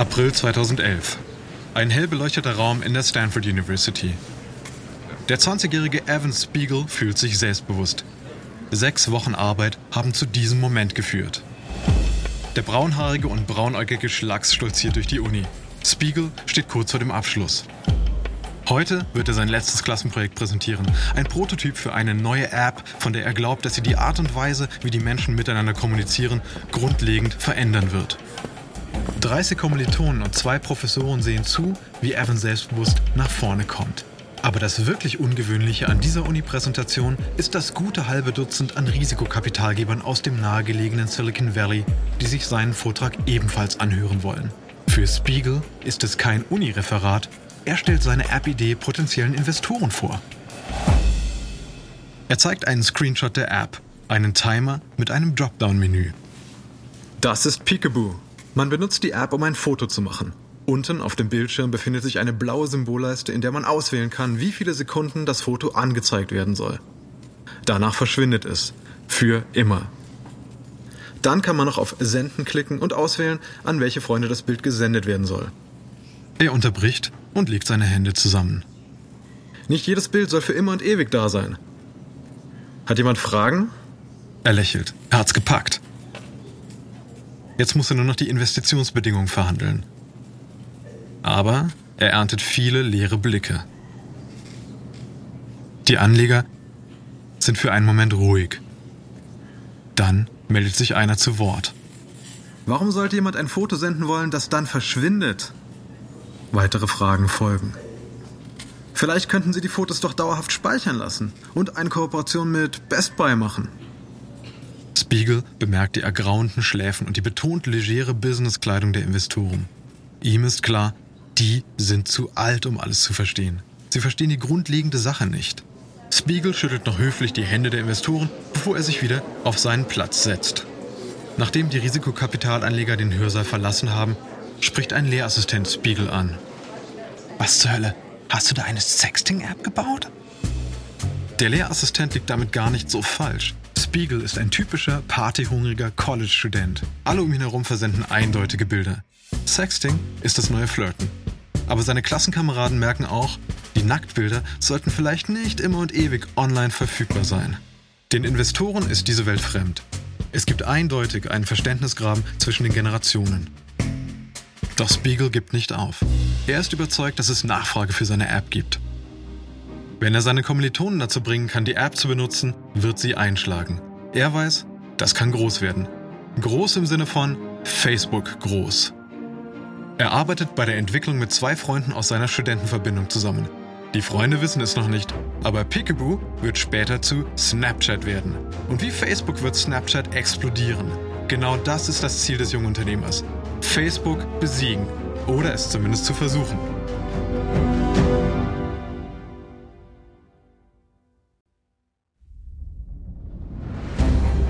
April 2011. Ein hell beleuchteter Raum in der Stanford University. Der 20-jährige Evan Spiegel fühlt sich selbstbewusst. Sechs Wochen Arbeit haben zu diesem Moment geführt. Der braunhaarige und braunäugige Schlacks stolziert durch die Uni. Spiegel steht kurz vor dem Abschluss. Heute wird er sein letztes Klassenprojekt präsentieren. Ein Prototyp für eine neue App, von der er glaubt, dass sie die Art und Weise, wie die Menschen miteinander kommunizieren, grundlegend verändern wird. 30 Kommilitonen und zwei Professoren sehen zu, wie Evan selbstbewusst nach vorne kommt. Aber das wirklich Ungewöhnliche an dieser Uni-Präsentation ist das gute halbe Dutzend an Risikokapitalgebern aus dem nahegelegenen Silicon Valley, die sich seinen Vortrag ebenfalls anhören wollen. Für Spiegel ist es kein Uni-Referat, er stellt seine App-Idee potenziellen Investoren vor. Er zeigt einen Screenshot der App, einen Timer mit einem Dropdown-Menü. Das ist Peekaboo. Man benutzt die App, um ein Foto zu machen. Unten auf dem Bildschirm befindet sich eine blaue Symbolleiste, in der man auswählen kann, wie viele Sekunden das Foto angezeigt werden soll. Danach verschwindet es. Für immer. Dann kann man noch auf Senden klicken und auswählen, an welche Freunde das Bild gesendet werden soll. Er unterbricht und legt seine Hände zusammen. Nicht jedes Bild soll für immer und ewig da sein. Hat jemand Fragen? Er lächelt. Er hat's gepackt. Jetzt muss er nur noch die Investitionsbedingungen verhandeln. Aber er erntet viele leere Blicke. Die Anleger sind für einen Moment ruhig. Dann meldet sich einer zu Wort. Warum sollte jemand ein Foto senden wollen, das dann verschwindet? Weitere Fragen folgen. Vielleicht könnten Sie die Fotos doch dauerhaft speichern lassen und eine Kooperation mit Best Buy machen. Spiegel bemerkt die ergrauenden Schläfen und die betont legere Businesskleidung der Investoren. Ihm ist klar, die sind zu alt, um alles zu verstehen. Sie verstehen die grundlegende Sache nicht. Spiegel schüttelt noch höflich die Hände der Investoren, bevor er sich wieder auf seinen Platz setzt. Nachdem die Risikokapitalanleger den Hörsaal verlassen haben, spricht ein Lehrassistent Spiegel an. Was zur Hölle? Hast du da eine Sexting-App gebaut? Der Lehrassistent liegt damit gar nicht so falsch. Spiegel ist ein typischer, partyhungriger College-Student. Alle um ihn herum versenden eindeutige Bilder. Sexting ist das neue Flirten. Aber seine Klassenkameraden merken auch, die Nacktbilder sollten vielleicht nicht immer und ewig online verfügbar sein. Den Investoren ist diese Welt fremd. Es gibt eindeutig einen Verständnisgraben zwischen den Generationen. Doch Spiegel gibt nicht auf. Er ist überzeugt, dass es Nachfrage für seine App gibt. Wenn er seine Kommilitonen dazu bringen kann, die App zu benutzen, wird sie einschlagen. Er weiß, das kann groß werden. Groß im Sinne von Facebook groß. Er arbeitet bei der Entwicklung mit zwei Freunden aus seiner Studentenverbindung zusammen. Die Freunde wissen es noch nicht, aber Peekaboo wird später zu Snapchat werden. Und wie Facebook wird Snapchat explodieren. Genau das ist das Ziel des jungen Unternehmers. Facebook besiegen oder es zumindest zu versuchen.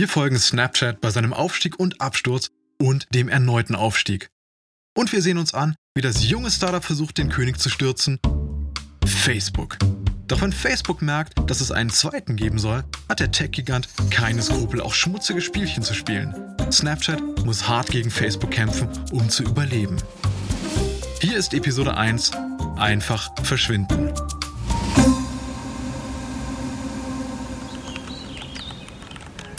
Wir folgen Snapchat bei seinem Aufstieg und Absturz und dem erneuten Aufstieg. Und wir sehen uns an, wie das junge Startup versucht, den König zu stürzen. Facebook. Doch wenn Facebook merkt, dass es einen zweiten geben soll, hat der Tech-Gigant keine Skrupel, auch schmutzige Spielchen zu spielen. Snapchat muss hart gegen Facebook kämpfen, um zu überleben. Hier ist Episode 1. Einfach verschwinden.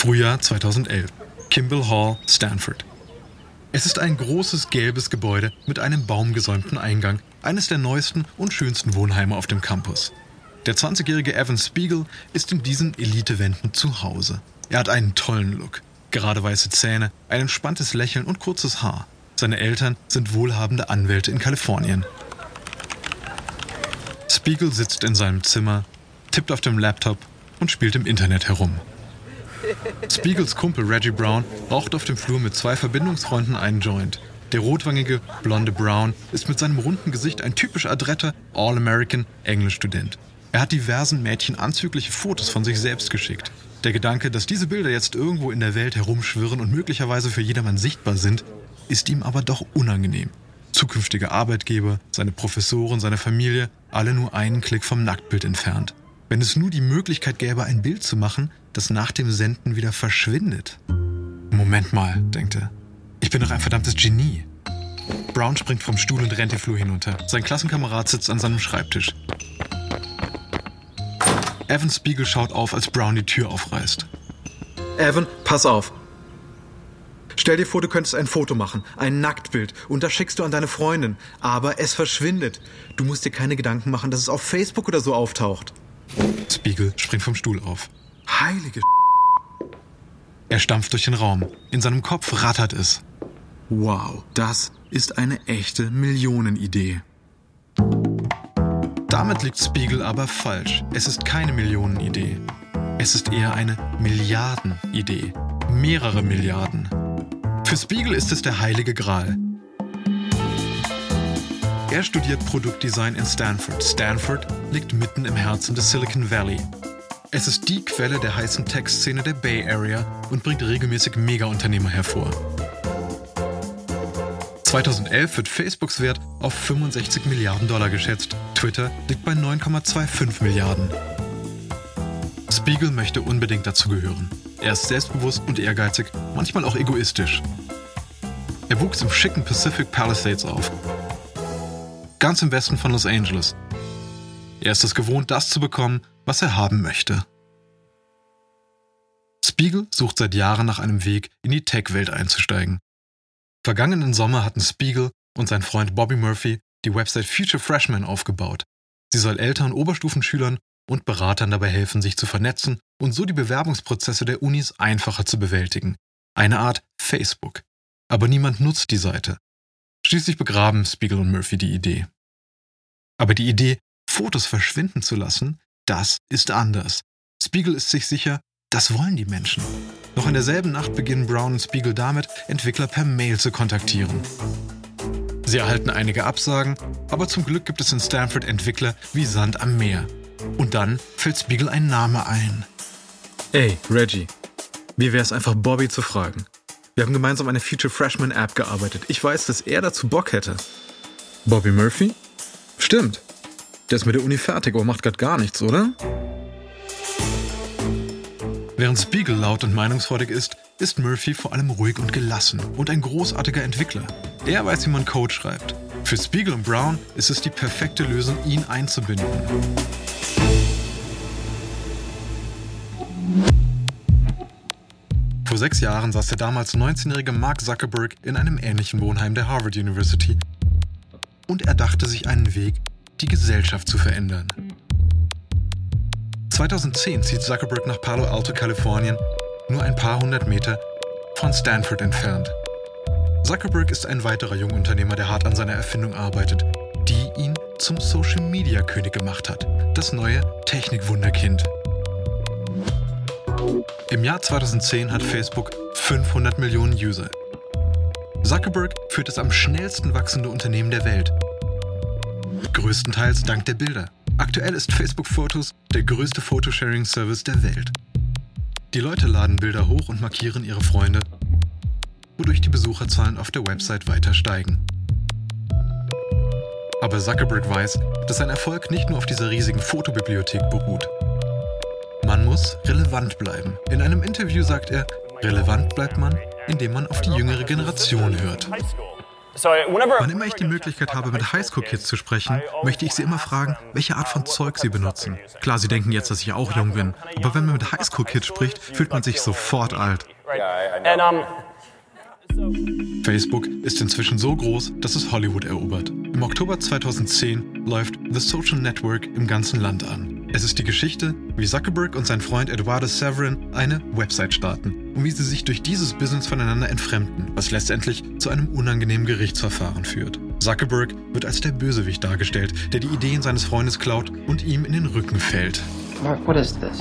Frühjahr 2011. Kimball Hall, Stanford. Es ist ein großes gelbes Gebäude mit einem baumgesäumten Eingang, eines der neuesten und schönsten Wohnheime auf dem Campus. Der 20-jährige Evan Spiegel ist in diesen Elitewänden zu Hause. Er hat einen tollen Look. Gerade weiße Zähne, ein entspanntes Lächeln und kurzes Haar. Seine Eltern sind wohlhabende Anwälte in Kalifornien. Spiegel sitzt in seinem Zimmer, tippt auf dem Laptop und spielt im Internet herum. Spiegels Kumpel Reggie Brown raucht auf dem Flur mit zwei Verbindungsfreunden einen Joint. Der rotwangige, blonde Brown ist mit seinem runden Gesicht ein typisch adretter All-American Englischstudent. Er hat diversen Mädchen anzügliche Fotos von sich selbst geschickt. Der Gedanke, dass diese Bilder jetzt irgendwo in der Welt herumschwirren und möglicherweise für jedermann sichtbar sind, ist ihm aber doch unangenehm. Zukünftige Arbeitgeber, seine Professoren, seine Familie, alle nur einen Klick vom Nacktbild entfernt. Wenn es nur die Möglichkeit gäbe, ein Bild zu machen, das nach dem Senden wieder verschwindet. Moment mal, denkt er. Ich bin doch ein verdammtes Genie. Brown springt vom Stuhl und rennt den Flur hinunter. Sein Klassenkamerad sitzt an seinem Schreibtisch. Evan Spiegel schaut auf, als Brown die Tür aufreißt. Evan, pass auf. Stell dir vor, du könntest ein Foto machen, ein Nacktbild, und das schickst du an deine Freundin. Aber es verschwindet. Du musst dir keine Gedanken machen, dass es auf Facebook oder so auftaucht. Spiegel springt vom Stuhl auf. Heilige Er stampft durch den Raum. In seinem Kopf rattert es. Wow, das ist eine echte Millionenidee. Damit liegt Spiegel aber falsch. Es ist keine Millionenidee. Es ist eher eine Milliardenidee. Mehrere Milliarden. Für Spiegel ist es der heilige Gral. Er studiert Produktdesign in Stanford. Stanford liegt mitten im Herzen des Silicon Valley. Es ist die Quelle der heißen Tech-Szene der Bay Area und bringt regelmäßig Mega-Unternehmer hervor. 2011 wird Facebooks Wert auf 65 Milliarden Dollar geschätzt. Twitter liegt bei 9,25 Milliarden. Spiegel möchte unbedingt dazugehören. Er ist selbstbewusst und ehrgeizig, manchmal auch egoistisch. Er wuchs im schicken Pacific Palisades auf, ganz im Westen von Los Angeles. Er ist es gewohnt, das zu bekommen, was er haben möchte. Spiegel sucht seit Jahren nach einem Weg, in die Tech-Welt einzusteigen. Vergangenen Sommer hatten Spiegel und sein Freund Bobby Murphy die Website Future Freshman aufgebaut. Sie soll Eltern, Oberstufenschülern und Beratern dabei helfen, sich zu vernetzen und so die Bewerbungsprozesse der Unis einfacher zu bewältigen. Eine Art Facebook. Aber niemand nutzt die Seite. Schließlich begraben Spiegel und Murphy die Idee. Aber die Idee, Fotos verschwinden zu lassen, das ist anders. Spiegel ist sich sicher, das wollen die Menschen. Noch in derselben Nacht beginnen Brown und Spiegel damit, Entwickler per Mail zu kontaktieren. Sie erhalten einige Absagen, aber zum Glück gibt es in Stanford Entwickler wie Sand am Meer. Und dann fällt Spiegel ein Name ein. Ey, Reggie, wie wäre es einfach, Bobby zu fragen? Wir haben gemeinsam eine Future Freshman App gearbeitet. Ich weiß, dass er dazu Bock hätte. Bobby Murphy? Stimmt. Der ist mit der Uni fertig, aber macht gerade gar nichts, oder? Während Spiegel laut und meinungsfreudig ist, ist Murphy vor allem ruhig und gelassen und ein großartiger Entwickler. Er weiß, wie man Code schreibt. Für Spiegel und Brown ist es die perfekte Lösung, ihn einzubinden. Vor sechs Jahren saß der damals 19-jährige Mark Zuckerberg in einem ähnlichen Wohnheim der Harvard University und er dachte sich einen Weg, die Gesellschaft zu verändern. 2010 zieht Zuckerberg nach Palo Alto, Kalifornien, nur ein paar hundert Meter von Stanford entfernt. Zuckerberg ist ein weiterer Jungunternehmer, der hart an seiner Erfindung arbeitet, die ihn zum Social Media König gemacht hat, das neue Technikwunderkind. Im Jahr 2010 hat Facebook 500 Millionen User. Zuckerberg führt das am schnellsten wachsende Unternehmen der Welt. Größtenteils dank der Bilder. Aktuell ist Facebook Photos der größte Photosharing-Service der Welt. Die Leute laden Bilder hoch und markieren ihre Freunde, wodurch die Besucherzahlen auf der Website weiter steigen. Aber Zuckerberg weiß, dass sein Erfolg nicht nur auf dieser riesigen Fotobibliothek beruht. Man muss relevant bleiben. In einem Interview sagt er, relevant bleibt man, indem man auf die jüngere Generation hört. Wann immer ich die Möglichkeit habe, mit Highschool-Kids zu sprechen, möchte ich sie immer fragen, welche Art von Zeug sie benutzen. Klar, sie denken jetzt, dass ich auch jung bin, aber wenn man mit Highschool-Kids spricht, fühlt man sich sofort alt. Facebook ist inzwischen so groß, dass es Hollywood erobert. Im Oktober 2010 läuft The Social Network im ganzen Land an. Es ist die Geschichte, wie Zuckerberg und sein Freund Eduardo Severin eine Website starten und wie sie sich durch dieses Business voneinander entfremden, was letztendlich zu einem unangenehmen Gerichtsverfahren führt. Zuckerberg wird als der Bösewicht dargestellt, der die Ideen seines Freundes klaut und ihm in den Rücken fällt. Mark, what is this?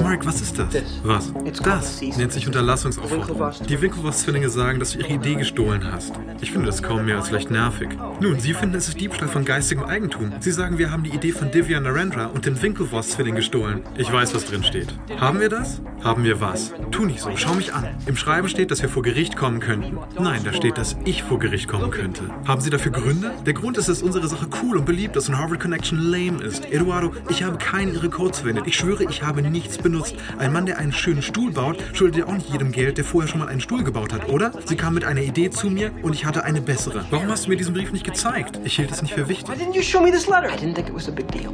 Mark, was ist das? Was? Das nennt sich Unterlassungsaufforderung. Die Winklevoss-Zwillinge sagen, dass du ihre Idee gestohlen hast. Ich finde das kaum mehr als leicht nervig. Nun, sie finden, es ist Diebstahl von geistigem Eigentum. Sie sagen, wir haben die Idee von Divya Narendra und den Winklevoss-Zwilling gestohlen. Ich weiß, was drin steht. Haben wir das? Haben wir was? Tu nicht so, schau mich an. Im Schreiben steht, dass wir vor Gericht kommen könnten. Nein, da steht, dass ich vor Gericht kommen könnte. Haben Sie dafür Gründe? Der Grund ist, dass unsere Sache cool und beliebt ist und Harvard Connection lame ist. Eduardo, ich habe keinen Ihre Codes verwendet. Ich schwöre, ich habe nichts benutzt. Ein Mann, der einen schönen Stuhl baut, schuldet ja auch nicht jedem Geld, der vorher schon mal einen Stuhl gebaut hat, oder? Sie kam mit einer Idee zu mir und ich hatte eine bessere. Warum hast du mir diesen Brief nicht gezeigt? Ich hielt es nicht für wichtig. Why didn't you show me this letter? I didn't think it was a big deal.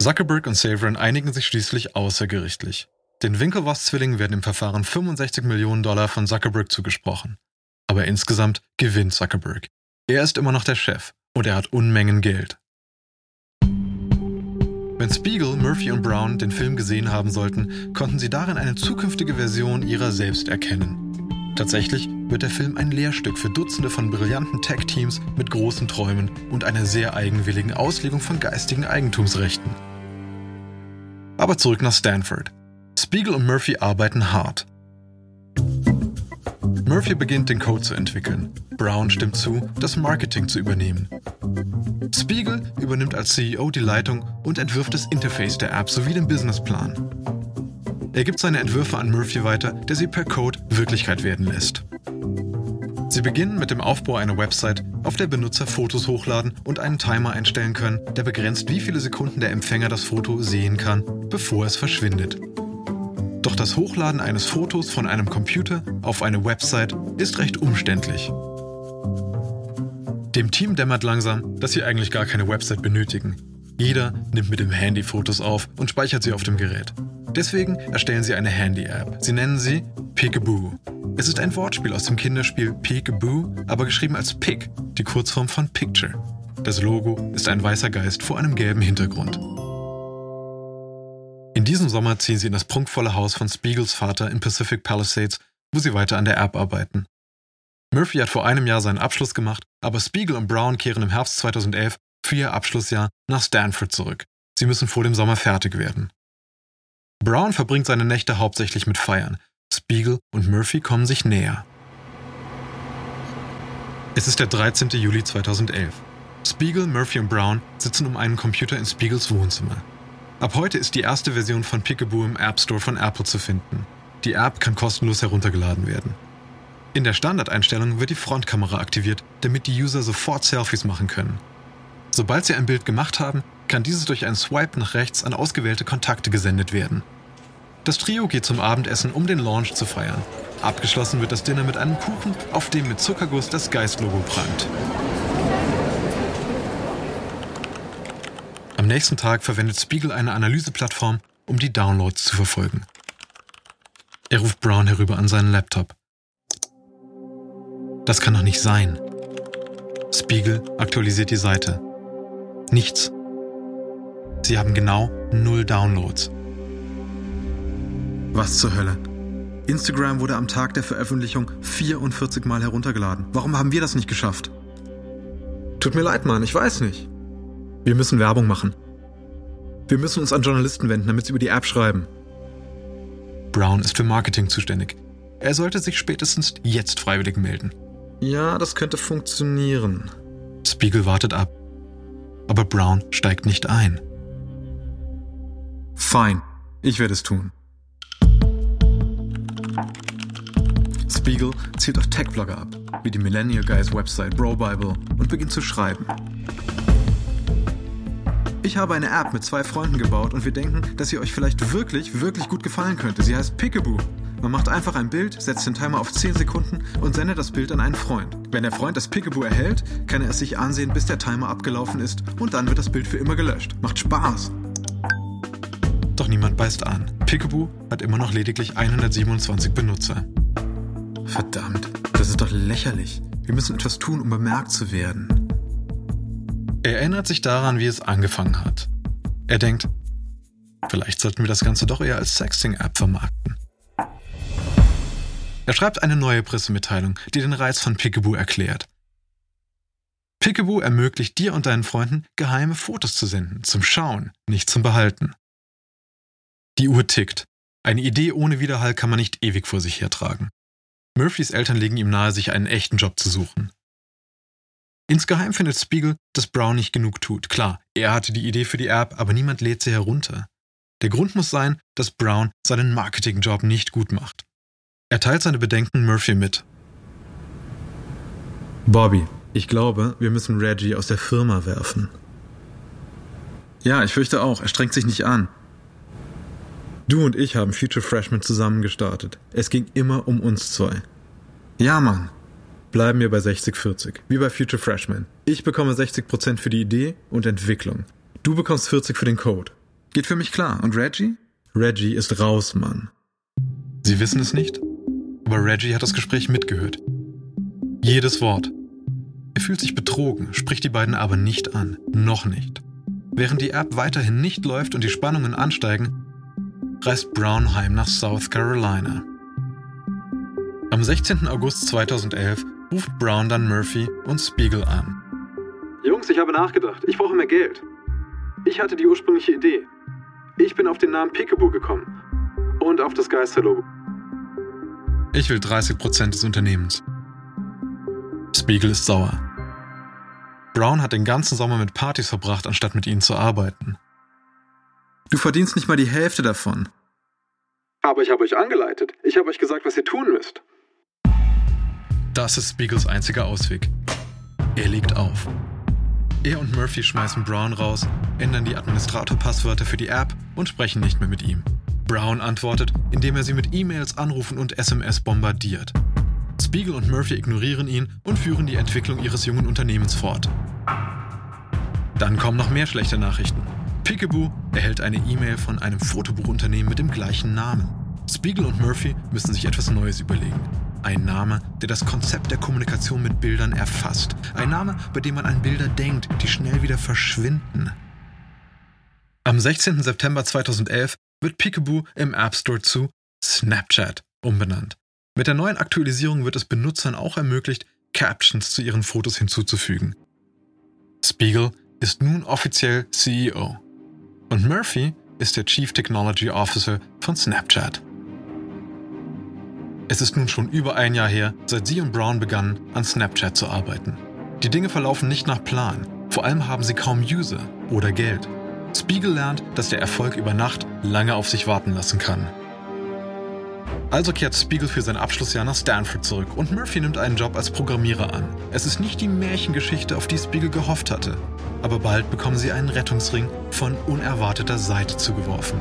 Zuckerberg und Saverin einigen sich schließlich außergerichtlich. Den Winklevoss-Zwillingen werden im Verfahren 65 Millionen Dollar von Zuckerberg zugesprochen. Aber insgesamt gewinnt Zuckerberg. Er ist immer noch der Chef und er hat Unmengen Geld. Wenn Spiegel, Murphy und Brown den Film gesehen haben sollten, konnten sie darin eine zukünftige Version ihrer selbst erkennen. Tatsächlich wird der Film ein Lehrstück für Dutzende von brillanten Tech-Teams mit großen Träumen und einer sehr eigenwilligen Auslegung von geistigen Eigentumsrechten. Aber zurück nach Stanford. Spiegel und Murphy arbeiten hart. Murphy beginnt den Code zu entwickeln. Brown stimmt zu, das Marketing zu übernehmen. Spiegel übernimmt als CEO die Leitung und entwirft das Interface der App sowie den Businessplan. Er gibt seine Entwürfe an Murphy weiter, der sie per Code Wirklichkeit werden lässt. Sie beginnen mit dem Aufbau einer Website, auf der Benutzer Fotos hochladen und einen Timer einstellen können, der begrenzt, wie viele Sekunden der Empfänger das Foto sehen kann, bevor es verschwindet. Doch das Hochladen eines Fotos von einem Computer auf eine Website ist recht umständlich. Dem Team dämmert langsam, dass sie eigentlich gar keine Website benötigen. Jeder nimmt mit dem Handy Fotos auf und speichert sie auf dem Gerät. Deswegen erstellen sie eine Handy-App. Sie nennen sie Peekaboo. Es ist ein Wortspiel aus dem Kinderspiel Peekaboo, aber geschrieben als Pick, die Kurzform von Picture. Das Logo ist ein weißer Geist vor einem gelben Hintergrund. Diesem Sommer ziehen sie in das prunkvolle Haus von Spiegels Vater in Pacific Palisades, wo sie weiter an der App arbeiten. Murphy hat vor einem Jahr seinen Abschluss gemacht, aber Spiegel und Brown kehren im Herbst 2011 für ihr Abschlussjahr nach Stanford zurück. Sie müssen vor dem Sommer fertig werden. Brown verbringt seine Nächte hauptsächlich mit Feiern. Spiegel und Murphy kommen sich näher. Es ist der 13. Juli 2011. Spiegel, Murphy und Brown sitzen um einen Computer in Spiegels Wohnzimmer. Ab heute ist die erste Version von Peekaboo im App Store von Apple zu finden. Die App kann kostenlos heruntergeladen werden. In der Standardeinstellung wird die Frontkamera aktiviert, damit die User sofort Selfies machen können. Sobald sie ein Bild gemacht haben, kann dieses durch einen Swipe nach rechts an ausgewählte Kontakte gesendet werden. Das Trio geht zum Abendessen, um den Launch zu feiern. Abgeschlossen wird das Dinner mit einem Kuchen, auf dem mit Zuckerguss das Geist-Logo prangt. Nächsten Tag verwendet Spiegel eine Analyseplattform, um die Downloads zu verfolgen. Er ruft Brown herüber an seinen Laptop. Das kann doch nicht sein. Spiegel aktualisiert die Seite. Nichts. Sie haben genau null Downloads. Was zur Hölle? Instagram wurde am Tag der Veröffentlichung 44 Mal heruntergeladen. Warum haben wir das nicht geschafft? Tut mir leid, Mann, ich weiß nicht. Wir müssen Werbung machen. Wir müssen uns an Journalisten wenden, damit sie über die App schreiben. Brown ist für Marketing zuständig. Er sollte sich spätestens jetzt freiwillig melden. Ja, das könnte funktionieren. Spiegel wartet ab. Aber Brown steigt nicht ein. Fein, ich werde es tun. Spiegel zielt auf Tech-Blogger ab, wie die Millennial Guys Website Bro Bible und beginnt zu schreiben. Ich habe eine App mit zwei Freunden gebaut und wir denken, dass sie euch vielleicht wirklich, wirklich gut gefallen könnte. Sie heißt Peekaboo. Man macht einfach ein Bild, setzt den Timer auf 10 Sekunden und sendet das Bild an einen Freund. Wenn der Freund das Peekaboo erhält, kann er es sich ansehen, bis der Timer abgelaufen ist und dann wird das Bild für immer gelöscht. Macht Spaß. Doch niemand beißt an. Peekaboo hat immer noch lediglich 127 Benutzer. Verdammt, das ist doch lächerlich. Wir müssen etwas tun, um bemerkt zu werden. Er erinnert sich daran, wie es angefangen hat. Er denkt, vielleicht sollten wir das Ganze doch eher als Sexting-App vermarkten. Er schreibt eine neue Pressemitteilung, die den Reiz von Peekaboo erklärt. Peekaboo ermöglicht dir und deinen Freunden, geheime Fotos zu senden, zum Schauen, nicht zum Behalten. Die Uhr tickt. Eine Idee ohne Widerhall kann man nicht ewig vor sich hertragen. Murphys Eltern legen ihm nahe, sich einen echten Job zu suchen. Insgeheim findet Spiegel, dass Brown nicht genug tut. Klar, er hatte die Idee für die App, aber niemand lädt sie herunter. Der Grund muss sein, dass Brown seinen Marketingjob nicht gut macht. Er teilt seine Bedenken Murphy mit. Bobby, ich glaube, wir müssen Reggie aus der Firma werfen. Ja, ich fürchte auch. Er strengt sich nicht an. Du und ich haben Future Freshman zusammen gestartet. Es ging immer um uns zwei. Ja, Mann. Bleiben wir bei 60-40, wie bei Future Freshman. Ich bekomme 60% für die Idee und Entwicklung. Du bekommst 40 für den Code. Geht für mich klar. Und Reggie? Reggie ist raus, Mann. Sie wissen es nicht, aber Reggie hat das Gespräch mitgehört. Jedes Wort. Er fühlt sich betrogen, spricht die beiden aber nicht an. Noch nicht. Während die App weiterhin nicht läuft und die Spannungen ansteigen, reist Brown heim nach South Carolina. Am 16. August 2011 ruft Brown dann Murphy und Spiegel an. Jungs, ich habe nachgedacht. Ich brauche mehr Geld. Ich hatte die ursprüngliche Idee. Ich bin auf den Namen Peekaboo gekommen. Und auf das Geisterlogo. Ich will 30% des Unternehmens. Spiegel ist sauer. Brown hat den ganzen Sommer mit Partys verbracht, anstatt mit ihnen zu arbeiten. Du verdienst nicht mal die Hälfte davon. Aber ich habe euch angeleitet. Ich habe euch gesagt, was ihr tun müsst. Das ist Spiegels einziger Ausweg. Er legt auf. Er und Murphy schmeißen Brown raus, ändern die Administrator-Passwörter für die App und sprechen nicht mehr mit ihm. Brown antwortet, indem er sie mit E-Mails, Anrufen und SMS bombardiert. Spiegel und Murphy ignorieren ihn und führen die Entwicklung ihres jungen Unternehmens fort. Dann kommen noch mehr schlechte Nachrichten. Peekaboo erhält eine E-Mail von einem Fotobuchunternehmen mit dem gleichen Namen. Spiegel und Murphy müssen sich etwas Neues überlegen. Ein Name, der das Konzept der Kommunikation mit Bildern erfasst. Ein Name, bei dem man an Bilder denkt, die schnell wieder verschwinden. Am 16. September 2011 wird Peekaboo im App Store zu Snapchat umbenannt. Mit der neuen Aktualisierung wird es Benutzern auch ermöglicht, Captions zu ihren Fotos hinzuzufügen. Spiegel ist nun offiziell CEO. Und Murphy ist der Chief Technology Officer von Snapchat. Es ist nun schon über ein Jahr her, seit sie und Brown begannen, an Snapchat zu arbeiten. Die Dinge verlaufen nicht nach Plan. Vor allem haben sie kaum User oder Geld. Spiegel lernt, dass der Erfolg über Nacht lange auf sich warten lassen kann. Also kehrt Spiegel für sein Abschlussjahr nach Stanford zurück und Murphy nimmt einen Job als Programmierer an. Es ist nicht die Märchengeschichte, auf die Spiegel gehofft hatte, aber bald bekommen sie einen Rettungsring von unerwarteter Seite zugeworfen.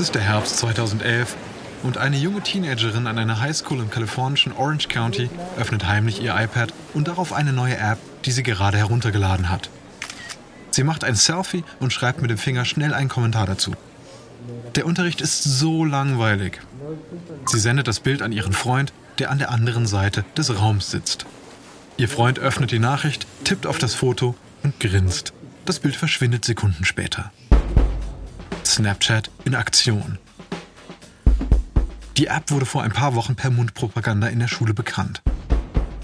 Es ist der Herbst 2011 und eine junge Teenagerin an einer Highschool im kalifornischen Orange County öffnet heimlich ihr iPad und darauf eine neue App, die sie gerade heruntergeladen hat. Sie macht ein Selfie und schreibt mit dem Finger schnell einen Kommentar dazu. Der Unterricht ist so langweilig. Sie sendet das Bild an ihren Freund, der an der anderen Seite des Raums sitzt. Ihr Freund öffnet die Nachricht, tippt auf das Foto und grinst. Das Bild verschwindet Sekunden später. Snapchat in Aktion. Die App wurde vor ein paar Wochen per Mundpropaganda in der Schule bekannt.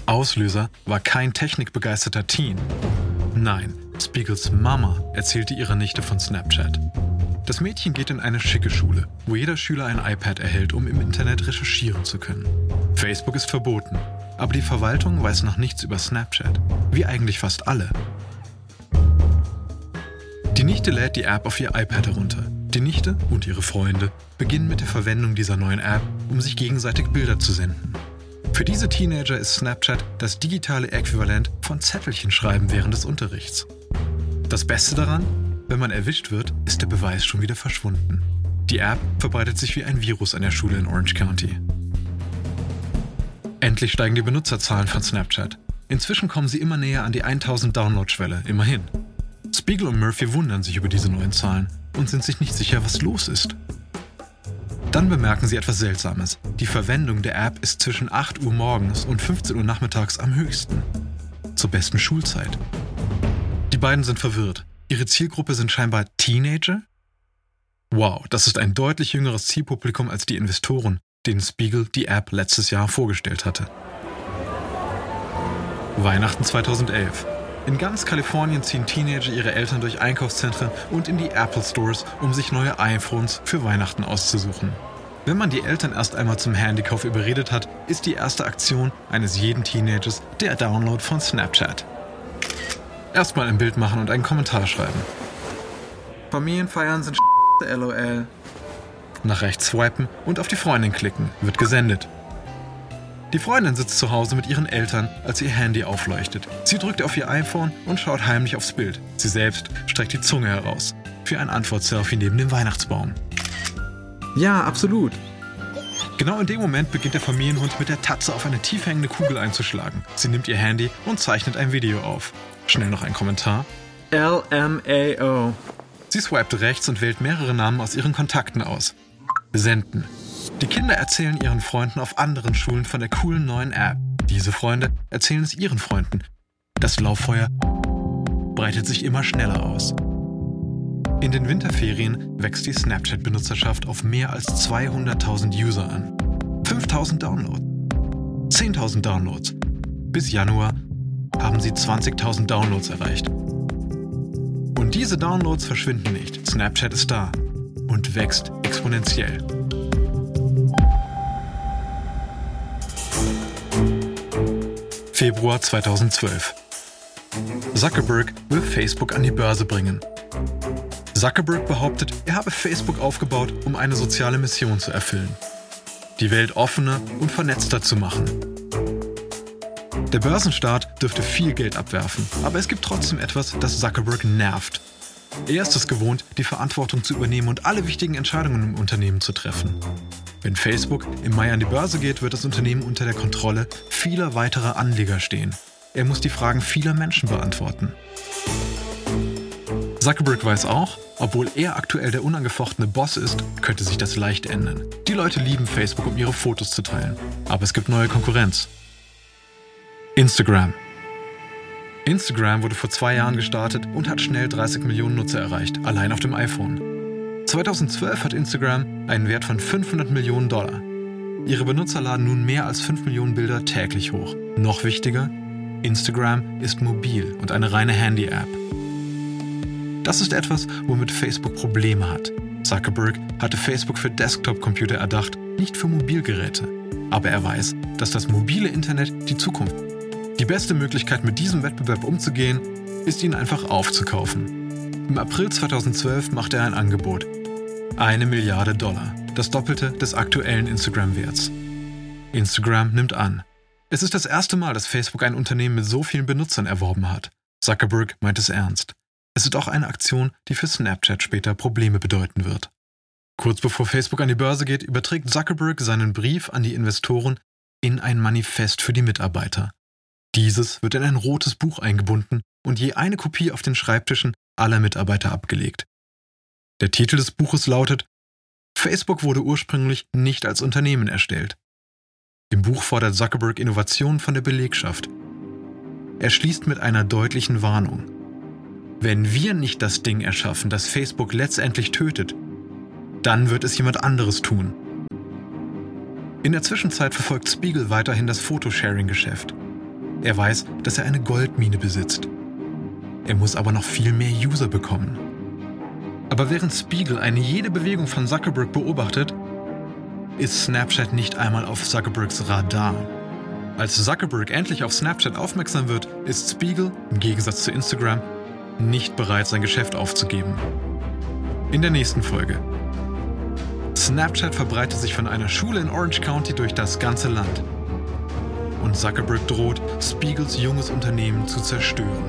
Auslöser war kein technikbegeisterter Teen. Nein, Spiegels Mama erzählte ihrer Nichte von Snapchat. Das Mädchen geht in eine schicke Schule, wo jeder Schüler ein iPad erhält, um im Internet recherchieren zu können. Facebook ist verboten, aber die Verwaltung weiß noch nichts über Snapchat, wie eigentlich fast alle. Die Nichte lädt die App auf ihr iPad herunter. Die Nichte und ihre Freunde beginnen mit der Verwendung dieser neuen App, um sich gegenseitig Bilder zu senden. Für diese Teenager ist Snapchat das digitale Äquivalent von Zettelchen schreiben während des Unterrichts. Das Beste daran, wenn man erwischt wird, ist der Beweis schon wieder verschwunden. Die App verbreitet sich wie ein Virus an der Schule in Orange County. Endlich steigen die Benutzerzahlen von Snapchat. Inzwischen kommen sie immer näher an die 1000 Download-Schwelle, immerhin. Spiegel und Murphy wundern sich über diese neuen Zahlen und sind sich nicht sicher, was los ist. Dann bemerken sie etwas Seltsames. Die Verwendung der App ist zwischen 8 Uhr morgens und 15 Uhr nachmittags am höchsten. Zur besten Schulzeit. Die beiden sind verwirrt. Ihre Zielgruppe sind scheinbar Teenager? Wow, das ist ein deutlich jüngeres Zielpublikum als die Investoren, denen Spiegel die App letztes Jahr vorgestellt hatte. Weihnachten 2011. In ganz Kalifornien ziehen Teenager ihre Eltern durch Einkaufszentren und in die Apple Stores, um sich neue iPhones für Weihnachten auszusuchen. Wenn man die Eltern erst einmal zum Handykauf überredet hat, ist die erste Aktion eines jeden Teenagers der Download von Snapchat. Erstmal ein Bild machen und einen Kommentar schreiben. Familienfeiern sind LOL. Nach rechts swipen und auf die Freundin klicken, wird gesendet. Die Freundin sitzt zu Hause mit ihren Eltern, als ihr Handy aufleuchtet. Sie drückt auf ihr iPhone und schaut heimlich aufs Bild. Sie selbst streckt die Zunge heraus. Für ein Antwortselfie neben dem Weihnachtsbaum. Ja, absolut. Genau in dem Moment beginnt der Familienhund mit der Tatze auf eine tief hängende Kugel einzuschlagen. Sie nimmt ihr Handy und zeichnet ein Video auf. Schnell noch ein Kommentar. LMAO. Sie swiped rechts und wählt mehrere Namen aus ihren Kontakten aus. Senden. Die Kinder erzählen ihren Freunden auf anderen Schulen von der coolen neuen App. Diese Freunde erzählen es ihren Freunden. Das Lauffeuer breitet sich immer schneller aus. In den Winterferien wächst die Snapchat-Benutzerschaft auf mehr als 200.000 User an. 5.000 Downloads. 10.000 Downloads. Bis Januar haben sie 20.000 Downloads erreicht. Und diese Downloads verschwinden nicht. Snapchat ist da und wächst exponentiell. Februar 2012. Zuckerberg will Facebook an die Börse bringen. Zuckerberg behauptet, er habe Facebook aufgebaut, um eine soziale Mission zu erfüllen. Die Welt offener und vernetzter zu machen. Der Börsenstart dürfte viel Geld abwerfen, aber es gibt trotzdem etwas, das Zuckerberg nervt. Er ist es gewohnt, die Verantwortung zu übernehmen und alle wichtigen Entscheidungen im Unternehmen zu treffen. Wenn Facebook im Mai an die Börse geht, wird das Unternehmen unter der Kontrolle vieler weiterer Anleger stehen. Er muss die Fragen vieler Menschen beantworten. Zuckerberg weiß auch, obwohl er aktuell der unangefochtene Boss ist, könnte sich das leicht ändern. Die Leute lieben Facebook, um ihre Fotos zu teilen. Aber es gibt neue Konkurrenz. Instagram. Instagram wurde vor zwei Jahren gestartet und hat schnell 30 Millionen Nutzer erreicht, allein auf dem iPhone. 2012 hat Instagram einen Wert von 500 Millionen Dollar. Ihre Benutzer laden nun mehr als 5 Millionen Bilder täglich hoch. Noch wichtiger, Instagram ist mobil und eine reine Handy-App. Das ist etwas, womit Facebook Probleme hat. Zuckerberg hatte Facebook für Desktop-Computer erdacht, nicht für Mobilgeräte. Aber er weiß, dass das mobile Internet die Zukunft ist. Die beste Möglichkeit, mit diesem Wettbewerb umzugehen, ist ihn einfach aufzukaufen. Im April 2012 machte er ein Angebot. Eine Milliarde Dollar, das Doppelte des aktuellen Instagram-Werts. Instagram nimmt an. Es ist das erste Mal, dass Facebook ein Unternehmen mit so vielen Benutzern erworben hat. Zuckerberg meint es ernst. Es ist auch eine Aktion, die für Snapchat später Probleme bedeuten wird. Kurz bevor Facebook an die Börse geht, überträgt Zuckerberg seinen Brief an die Investoren in ein Manifest für die Mitarbeiter. Dieses wird in ein rotes Buch eingebunden und je eine Kopie auf den Schreibtischen aller Mitarbeiter abgelegt. Der Titel des Buches lautet Facebook wurde ursprünglich nicht als Unternehmen erstellt. Im Buch fordert Zuckerberg Innovationen von der Belegschaft. Er schließt mit einer deutlichen Warnung. Wenn wir nicht das Ding erschaffen, das Facebook letztendlich tötet, dann wird es jemand anderes tun. In der Zwischenzeit verfolgt Spiegel weiterhin das Photosharing-Geschäft. Er weiß, dass er eine Goldmine besitzt. Er muss aber noch viel mehr User bekommen. Aber während Spiegel eine jede Bewegung von Zuckerberg beobachtet, ist Snapchat nicht einmal auf Zuckerbergs Radar. Als Zuckerberg endlich auf Snapchat aufmerksam wird, ist Spiegel, im Gegensatz zu Instagram, nicht bereit, sein Geschäft aufzugeben. In der nächsten Folge. Snapchat verbreitet sich von einer Schule in Orange County durch das ganze Land und Zuckerberg droht, Spiegels junges Unternehmen zu zerstören.